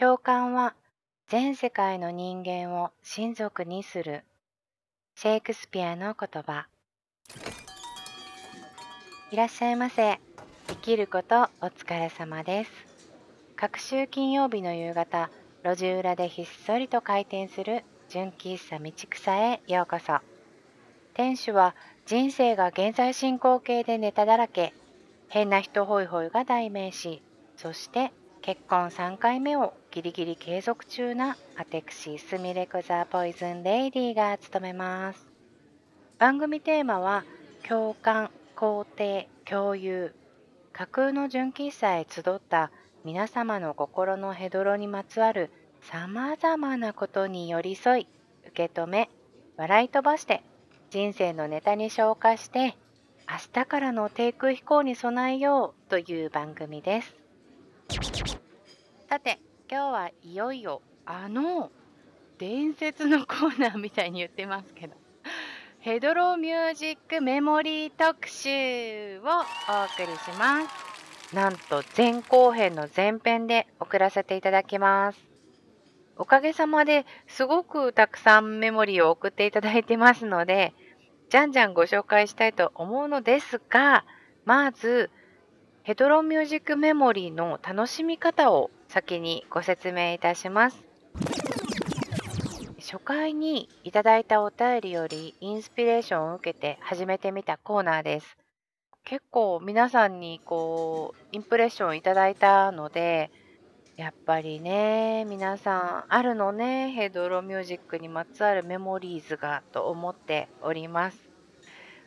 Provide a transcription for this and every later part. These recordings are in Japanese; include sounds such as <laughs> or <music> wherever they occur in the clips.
共感は全世界の人間を親族にする。シェイクスピアの言葉。いらっしゃいませ。生きることお疲れ様です。各週金曜日の夕方、路地裏でひっそりと開店する純喫茶道草へようこそ。店主は人生が現在進行形でネタだらけ、変な人ホイホイが代名詞、そして結婚3回目をギリギリ継続中なアテクシースミレクザポイズンレイディが務めます。番組テーマは共感、肯定、共有。架空の純喫茶へ集った皆様の心のヘドロにまつわるさまざまなことに寄り添い、受け止め、笑い飛ばして人生のネタに消化して明日からの低空飛行に備えようという番組です。さて今日はいよいよあの伝説のコーナーみたいに言ってますけど <laughs> ヘドロミュージックメモリー特集をお送りします。なんと前後編の前編で送らせていただきます。おかげさまですごくたくさんメモリーを送っていただいてますのでじゃんじゃんご紹介したいと思うのですがまずヘドロミュージックメモリーの楽しみ方を先にご説明いたします。初回にいただいたお便りよりインスピレーションを受けて始めてみたコーナーです。結構皆さんにこうインプレッションいただいたのでやっぱりね皆さんあるのねヘドロミュージックにまつわるメモリーズがと思っております。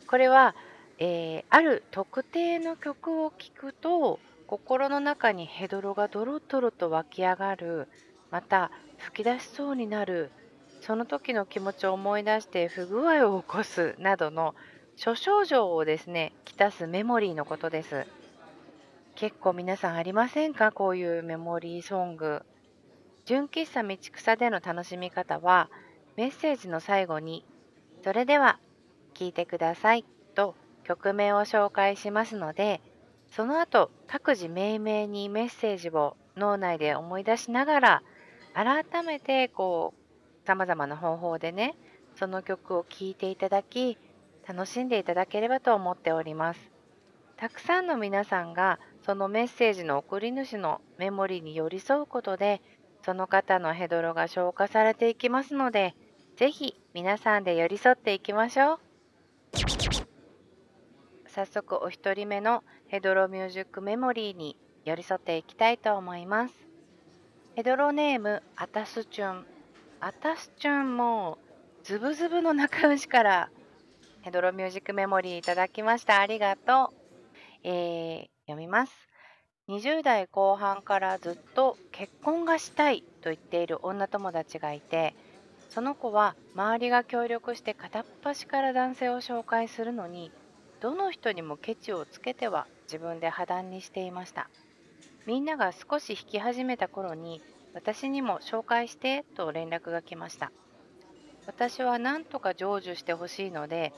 これはえー、ある特定の曲を聴くと心の中にヘドロがドロドロと湧き上がるまた吹き出しそうになるその時の気持ちを思い出して不具合を起こすなどの諸症状をですねきたすメモリーのことです。結構皆さんありませんか？こういうメモリーソング。純喫茶道草での楽しみ方はメッセージの最後に「それでは聴いてください」と曲名を紹介しますのでその後各自命名にメッセージを脳内で思い出しながら改めてこうさまざまな方法でねその曲を聴いていただき楽しんでいただければと思っておりますたくさんの皆さんがそのメッセージの送り主のメモリに寄り添うことでその方のヘドロが消化されていきますので是非皆さんで寄り添っていきましょう。早速お一人目のヘドロミュージックメモリーに寄り添っていきたいと思います。ヘドロネームアタスチュン。アタスチュンもズブズブの仲良しからヘドロミュージックメモリーいただきました。ありがとう。えー、読みます。20代後半からずっと結婚がしたいと言っている女友達がいてその子は周りが協力して片っ端から男性を紹介するのにどの人にもケチをつけては自分で破談にしていました。みんなが少し弾き始めた頃に私にも紹介してと連絡が来ました。私は何とか成就してほしいので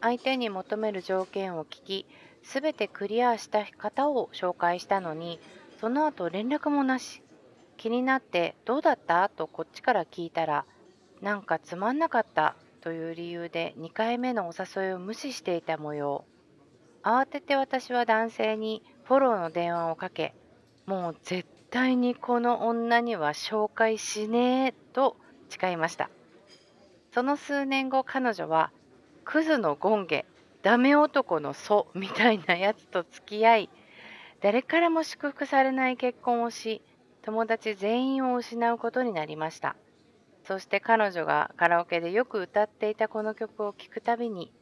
相手に求める条件を聞き全てクリアした方を紹介したのにその後連絡もなし。気になって「どうだった?」とこっちから聞いたら「なんかつまんなかった」という理由で2回目のお誘いを無視していた模様。慌てて私は男性にフォローの電話をかけもう絶対にこの女には紹介しねえと誓いました。その数年後彼女はクズのゴンゲダメ男の祖みたいなやつと付き合い誰からも祝福されない結婚をし友達全員を失うことになりました。そして彼女がカラオケでよく歌っていたこの曲を聴くたびに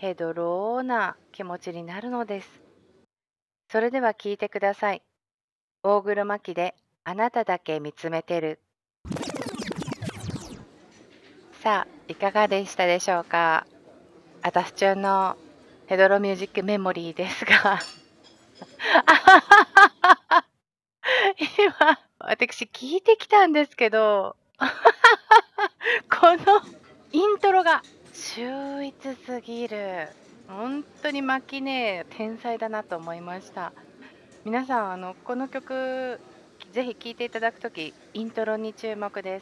ヘドローな気持ちになるのです。それでは聴いてください。大黒摩季であなただけ見つめてる。さあ、いかがでしたでしょうか？あたしちゃんのヘドロミュージックメモリーですが <laughs> 今、私聞いてきたんですけど <laughs> このイントロが秀逸すぎる本当にマキネ天才だなと思いました皆さんあのこの曲ぜひ聴いていただくとき、イントロに注目で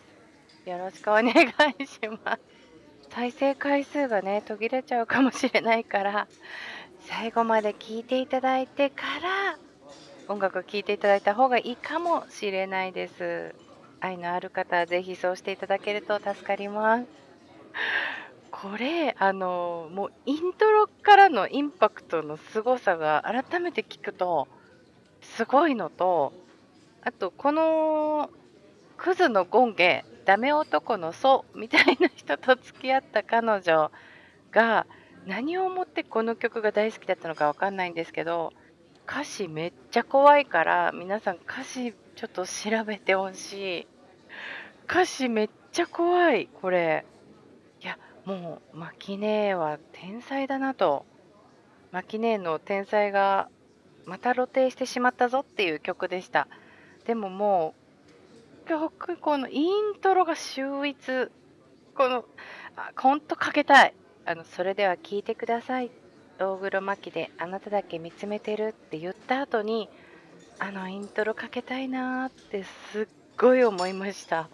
す。よろしくお願いします。再生回数がね、途切れちゃうかもしれないから、最後まで聴いていただいてから音楽を聴いていただいた方がいいかもしれないです。愛のある方はぜひそうしていただけると助かります。これ、あの、もうイントロからのインパクトの凄さが改めて聞くと、すごいのと、あとこのクズの権ゲ、ダメ男の祖みたいな人と付き合った彼女が何を思ってこの曲が大好きだったのかわかんないんですけど、歌詞めっちゃ怖いから皆さん歌詞ちょっと調べてほしい。歌詞めっちゃ怖いこれ。いやもうマキネーは天才だなと。マキネーの天才がまた露呈してしまったぞっていう曲でした。でももう曲このイントロが秀逸。このあほんとかけたい。あのそれでは聴いてください。大黒摩季で「あなただけ見つめてる」って言った後にあのイントロかけたいなーってすっごい思いました。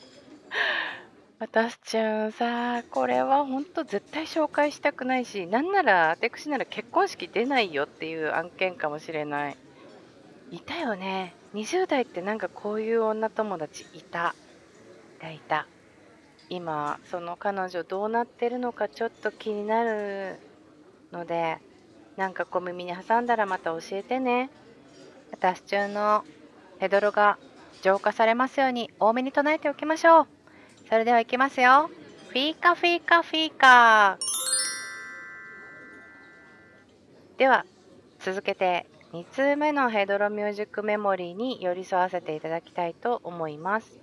私ちゃんさこれはほんと絶対紹介したくないしなんなら私なら結婚式出ないよっていう案件かもしれないいたよね20代ってなんかこういう女友達いたいたいた今その彼女どうなってるのかちょっと気になるのでなんか小耳に挟んだらまた教えてね。私中のヘドロが浄化されますように多めに唱えておきましょう。それではいきますよ。フィーカフィーカフィーカでは続けて2通目のヘドロミュージックメモリーに寄り添わせていただきたいと思います。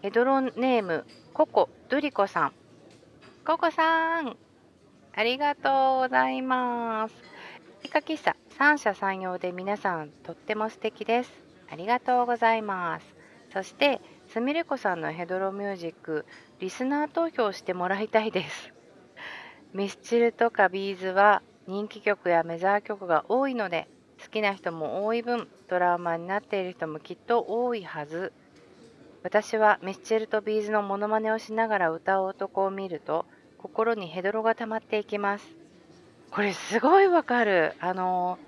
ヘドロネームココドゥリコさん。ココさん、ありがとうございます。ピカ喫茶三者三様で皆さんとっても素敵です。ありがとうございます。そしてすみれこさんのヘドロミュージックリスナー投票してもらいたいです。<laughs> ミスチルとかビーズは人気曲やメジャー曲が多いので好きな人も多い分トラウマになっている人もきっと多いはず私はミスチルとビーズのモノマネをしながら歌う男を見ると心にヘドロが溜まっていきます。これすごいわかる。あの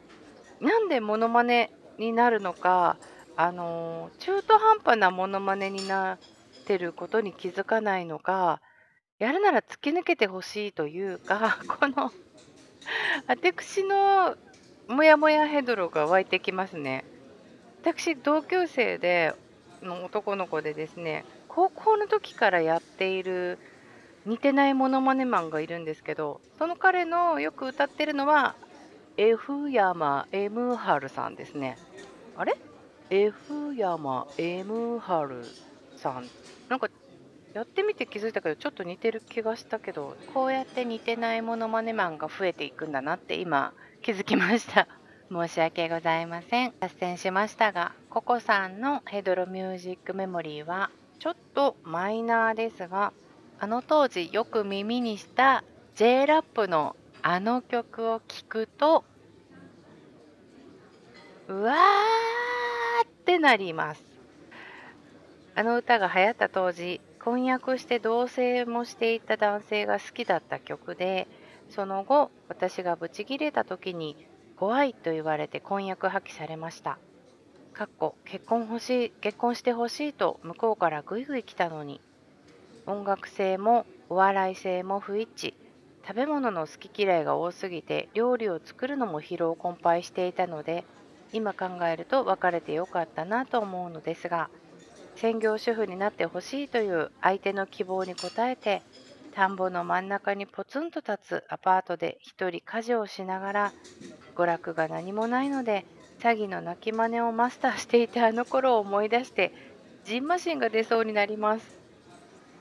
なんでモノマネになるのか、あの中途半端なモノマネになってることに気づかないのか、やるなら突き抜けてほしいというか、<laughs> この私のモヤモヤヘドロが湧いてきますね。私同級生での男の子でですね、高校の時からやっている似てないモノマネマンがいるんですけど、その彼のよく歌ってるのは F 山 M 春さんですね。あれ？?F 山 M 春さん。なんかやってみて気づいたけど、ちょっと似てる気がしたけど、こうやって似てないモノマネマンが増えていくんだなって今気づきました。<laughs> 申し訳ございません。脱線しましたが、ココさんのヘドロミュージックメモリーはちょっとマイナーですが、あの当時よく耳にした J ラップのあの曲を聴くとうわーってなります。あの歌が流行った当時婚約して同棲もしていた男性が好きだった曲でその後私がブチギレた時に怖いと言われて婚約破棄されました。かっこ結婚欲しい結婚してほしいと向こうからぐいぐい来たのに。音楽性もお笑い性も不一致。食べ物の好き嫌いが多すぎて料理を作るのも疲労困憊していたので今考えると別れてよかったなと思うのですが専業主婦になってほしいという相手の希望に応えて田んぼの真ん中にポツンと立つアパートで一人家事をしながら娯楽が何もないので詐欺の泣き真似をマスターしていたあの頃を思い出してジンマシンが出そうになります。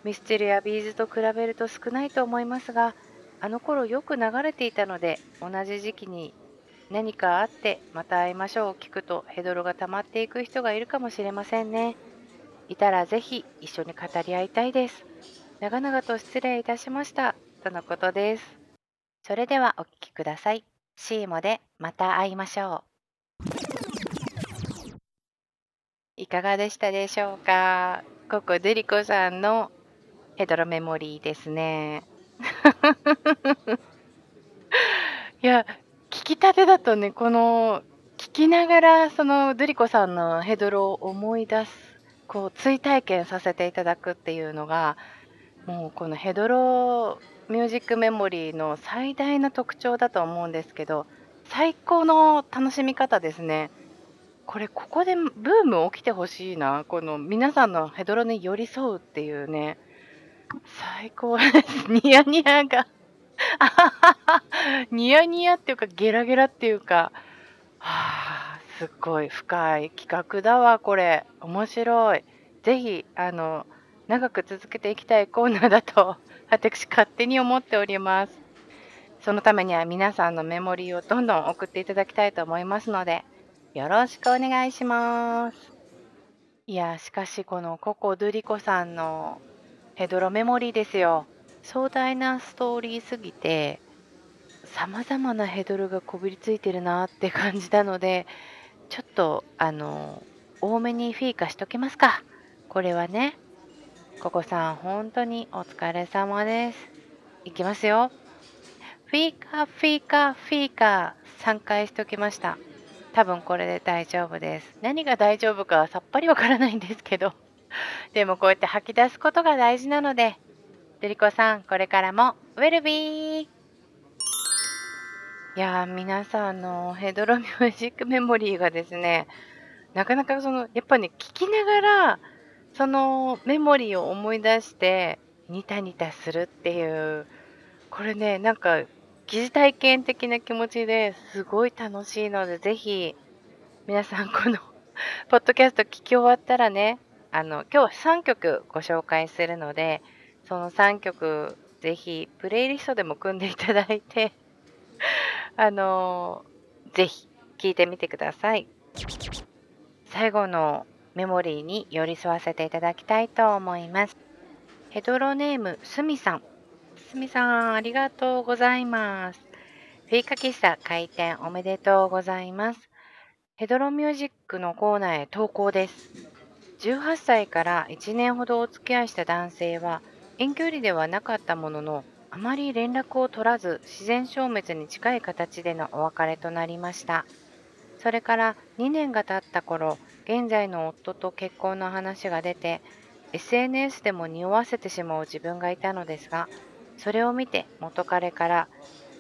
ミスチルやビーズと比べると少ないと思いますがあの頃よく流れていたので同じ時期に何かあってまた会いましょうを聞くとヘドロが溜まっていく人がいるかもしれませんね。いたらぜひ一緒に語り合いたいです。長々と失礼いたしました。とのことです。それではお聴きください。シーモでまた会いましょう。いかがでしたでしょうか？ココデリコさんのヘドロメモリーですね。いや、きたてだとね、この聞きながらそのドゥリコさんのヘドロを思い出す、こう追体験させていただくっていうのが、もうこのヘドロミュージックメモリーの最大の特徴だと思うんですけど、最高の楽しみ方ですね。これここでブーム起きてほしいな。この皆さんのヘドロに寄り添うっていうね。最高です。ニヤニヤが。ニヤニヤっていうか、ゲラゲラっていうか、はあ、すっごい深い企画だわ、これ。面白い。ぜひ、あの、長く続けていきたいコーナーだと、私勝手に思っております。そのためには皆さんのメモリーをどんどん送っていただきたいと思いますので、よろしくお願いします。いや、しかしこのココ・ドゥリコさんのヘドロメモリーですよ。壮大なストーリーすぎて、様々なヘドロがこびりついてるなって感じたので、ちょっと、あの、多めにフィーカしときますか。これはね。ココさん、本当にお疲れ様です。いきますよ。フィーカ、フィーカ、フィーカ、3回しときました。多分これで大丈夫です。何が大丈夫かはさっぱりわからないんですけど。でもこうやって吐き出すことが大事なので、デリコさん、これからもウェルビーいや、皆さんのヘドロミュージックメモリーがですね、なかなかその、やっぱね、聞きながら、そのメモリーを思い出して、ニタニタするっていう、これね、なんか疑似体験的な気持ちですごい楽しいので、ぜひ皆さんこの <laughs> ポッドキャスト聞き終わったらね、あの、今日は3曲ご紹介するので、その3曲ぜひプレイリストでも組んでいただいて <laughs> あの、ぜひ聴いてみてください。最後のメモリーに寄り添わせていただきたいと思います。ヘドロネームすみさん。すみさん、ありがとうございます。フィーカ喫茶開店おめでとうございます。ヘドロミュージックのコーナーへ投稿です。18歳から1年ほどお付き合いした男性は、遠距離ではなかったものの、あまり連絡を取らず、自然消滅に近い形でのお別れとなりました。それから2年が経った頃、現在の夫と結婚の話が出て、SNS でも匂わせてしまう自分がいたのですが、それを見て元彼から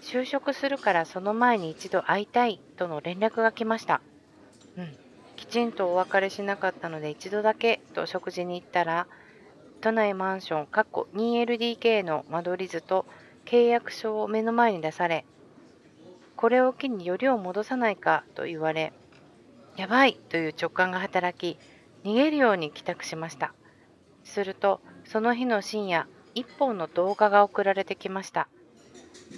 就職するからその前に一度会いたいとの連絡が来ました。うん、きちんとお別れしなかったので一度だけと食事に行ったら都内マンション 2LDK の間取り図と契約書を目の前に出されこれを機によりを戻さないかと言われやばいという直感が働き逃げるように帰宅しましたするとその日の深夜1本の動画が送られてきました。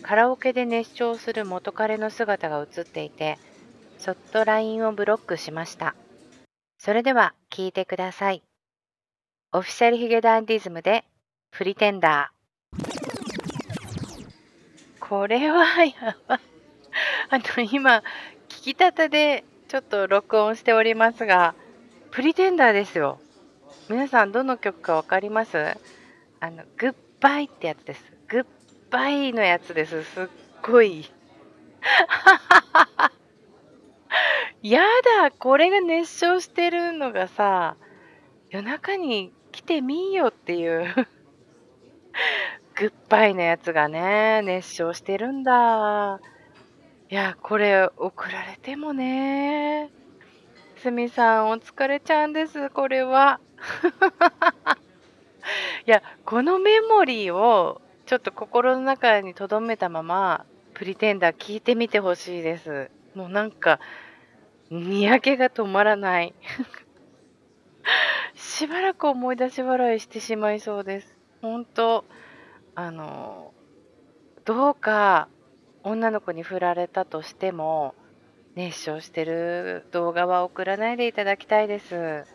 カラオケで熱唱する元彼の姿が映っていて、そっと LINE をブロックしました。それでは聞いてください。オフィシャルヒゲダンディズムでプリテンダー。これはやばい。あの、今、聞きたてでちょっと録音しておりますが、プリテンダーですよ。皆さんどの曲かわかります？あの、グッバイってやつです。グッバイのやつです。すっごい。<laughs> やだ、これが熱唱してるのがさ、夜中に来てみーよっていう <laughs> グッバイのやつがね、熱唱してるんだ。いや、これ送られてもね。すみさん、お疲れちゃうんです、これは。<laughs> いや、このメモリーをちょっと心の中に留めたまま、プリテンダー聞いてみてほしいです。もうなんか、にやけが止まらない。しばらく思い出し笑いしてしまいそうです。本当あの、どうか女の子に振られたとしても、熱唱してる動画は送らないでいただきたいです。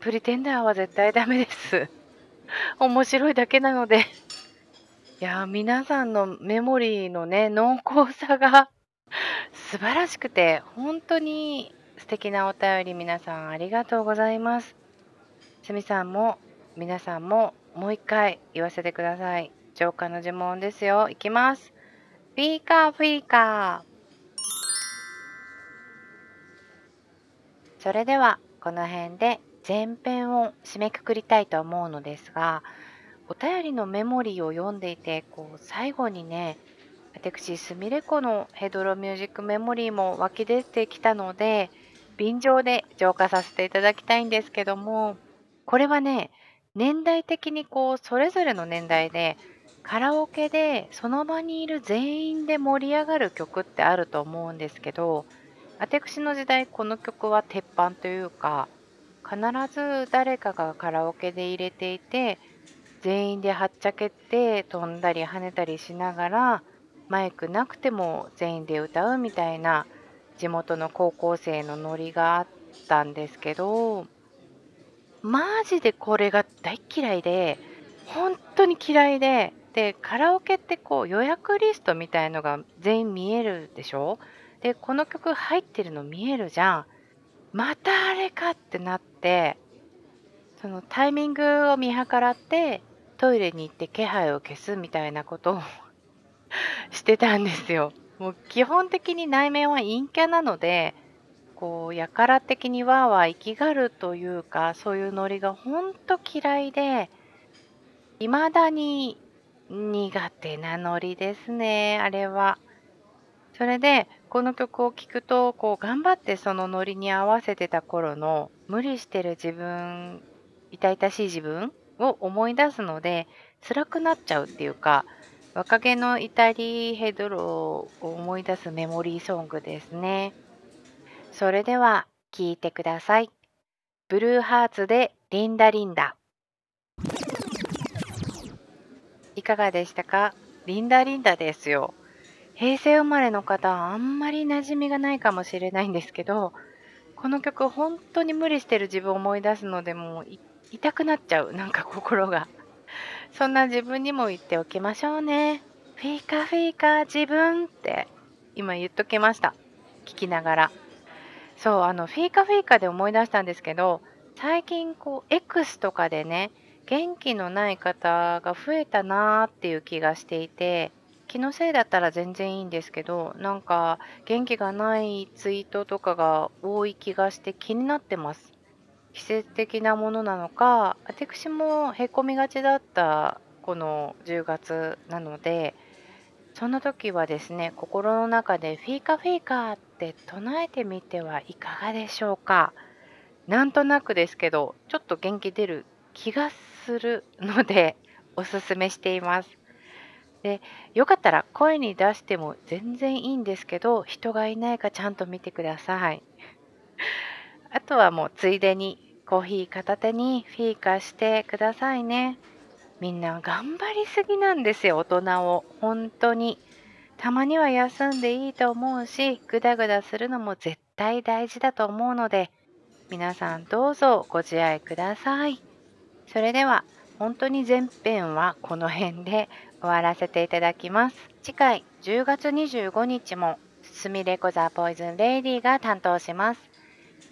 プリテンダーは絶対ダメです。面白いだけなので。いや、皆さんのメモリーのね、濃厚さが素晴らしくて、本当に素敵なお便り皆さんありがとうございますすみさんも皆さんももう一回言わせてください。浄化の呪文ですよ。いきます。フィーカーフィーカー。それではこの辺で前編を締めくくりたいと思うのですがお便りのメモリーを読んでいてこう最後にね私すみれ子のヘドロミュージックメモリーも湧き出てきたので便乗で浄化させていただきたいんですけどもこれはね年代的にこうそれぞれの年代でカラオケでその場にいる全員で盛り上がる曲ってあると思うんですけど私の時代この曲は鉄板というか必ず誰かがカラオケで入れていて全員ではっちゃけて飛んだり跳ねたりしながらマイクなくても全員で歌うみたいな地元の高校生のノリがあったんですけどマジでこれが大嫌いで本当に嫌いででカラオケってこう予約リストみたいのが全員見えるでしょ？でこの曲入ってるの見えるじゃんまたあれかってなってそのタイミングを見計らってトイレに行って気配を消すみたいなことを <laughs> してたんですよ。もう基本的に内面は陰キャなのでこうやから的にわーわー生きがるというかそういうノリがほんと嫌いで未だに苦手なノリですねあれは。それでこの曲を聴くとこう頑張ってそのノリに合わせてた頃の無理してる自分痛々しい自分を思い出すので辛くなっちゃうっていうか若気の至りヘドロを思い出すメモリーソングですねそれでは聴いてください。ブルーハーツでリンダリンダ。いかがでしたか？リンダリンダですよ。平成生まれの方はあんまり馴染みがないかもしれないんですけどこの曲本当に無理してる自分を思い出すのでもう痛くなっちゃう。なんか心が。そんな自分にも言っておきましょうね。フィーカフィーカ自分って今言っときました。聞きながら。そうあのフィーカフィーカで思い出したんですけど最近こう X とかでね元気のない方が増えたなーっていう気がしていて気のせいだったら全然いいんですけどなんか元気がないツイートとかが多い気がして気になってます。季節的なものなのか私もへこみがちだったこの10月なのでその時はですね心の中でフィーカフィーカーって唱えてみてはいかがでしょうか？なんとなくですけどちょっと元気出る気がするので <laughs> おすすめしています。でよかったら声に出しても全然いいんですけど人がいないかちゃんと見てください。あとはもうついでにコーヒー片手にフィーカしてくださいね。みんな頑張りすぎなんですよ大人を。本当に。たまには休んでいいと思うしグダグダするのも絶対大事だと思うので皆さんどうぞご自愛ください。それでは本当に前編はこの辺で終わらせていただきます。次回10月25日もすみれこザポイズンレイディが担当します。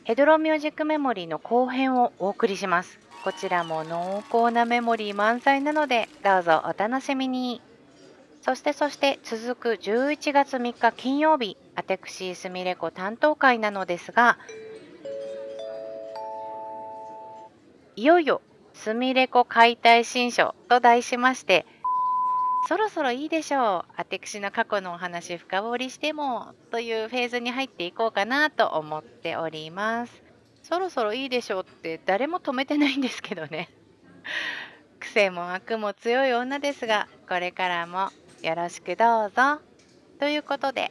ヘドロミュージックメモリーの後編をお送りします。こちらも濃厚なメモリー満載なのでどうぞお楽しみに。そしてそして続く11月3日金曜日アテクシースミレコ担当会なのですがいよいよすみれこ解体新書と題しましてそろそろいいでしょう。私の過去のお話深掘りしてもというフェーズに入っていこうかなと思っております。そろそろいいでしょうって誰も止めてないんですけどね <laughs> 癖も悪も強い女ですがこれからもよろしくどうぞということで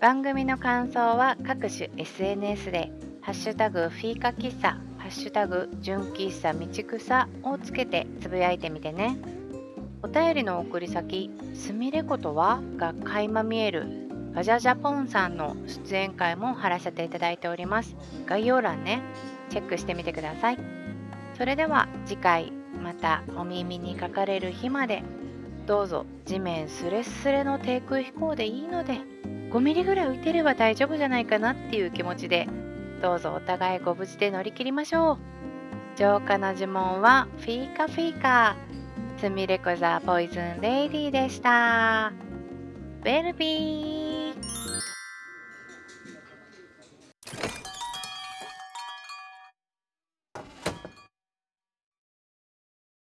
番組の感想は各種 SNS で「ハッシュタグフィーカ喫茶」「ハッシュタグ純喫茶道草」をつけてつぶやいてみてねお便りの送り先「すみれことは?」が垣間見えるファジャジャポンさんの出演会も貼らせていただいております。概要欄ね。チェックしてみてください。それでは次回またお耳にかかれる日まで。どうぞ地面すれすれの低空飛行でいいので。5ミリぐらい浮いてれば大丈夫じゃないかなっていう気持ちで。どうぞお互いご無事で乗り切りましょう。浄化の呪文はフィーカフィーカスミレコザポイズンレイディでした。ベルビー。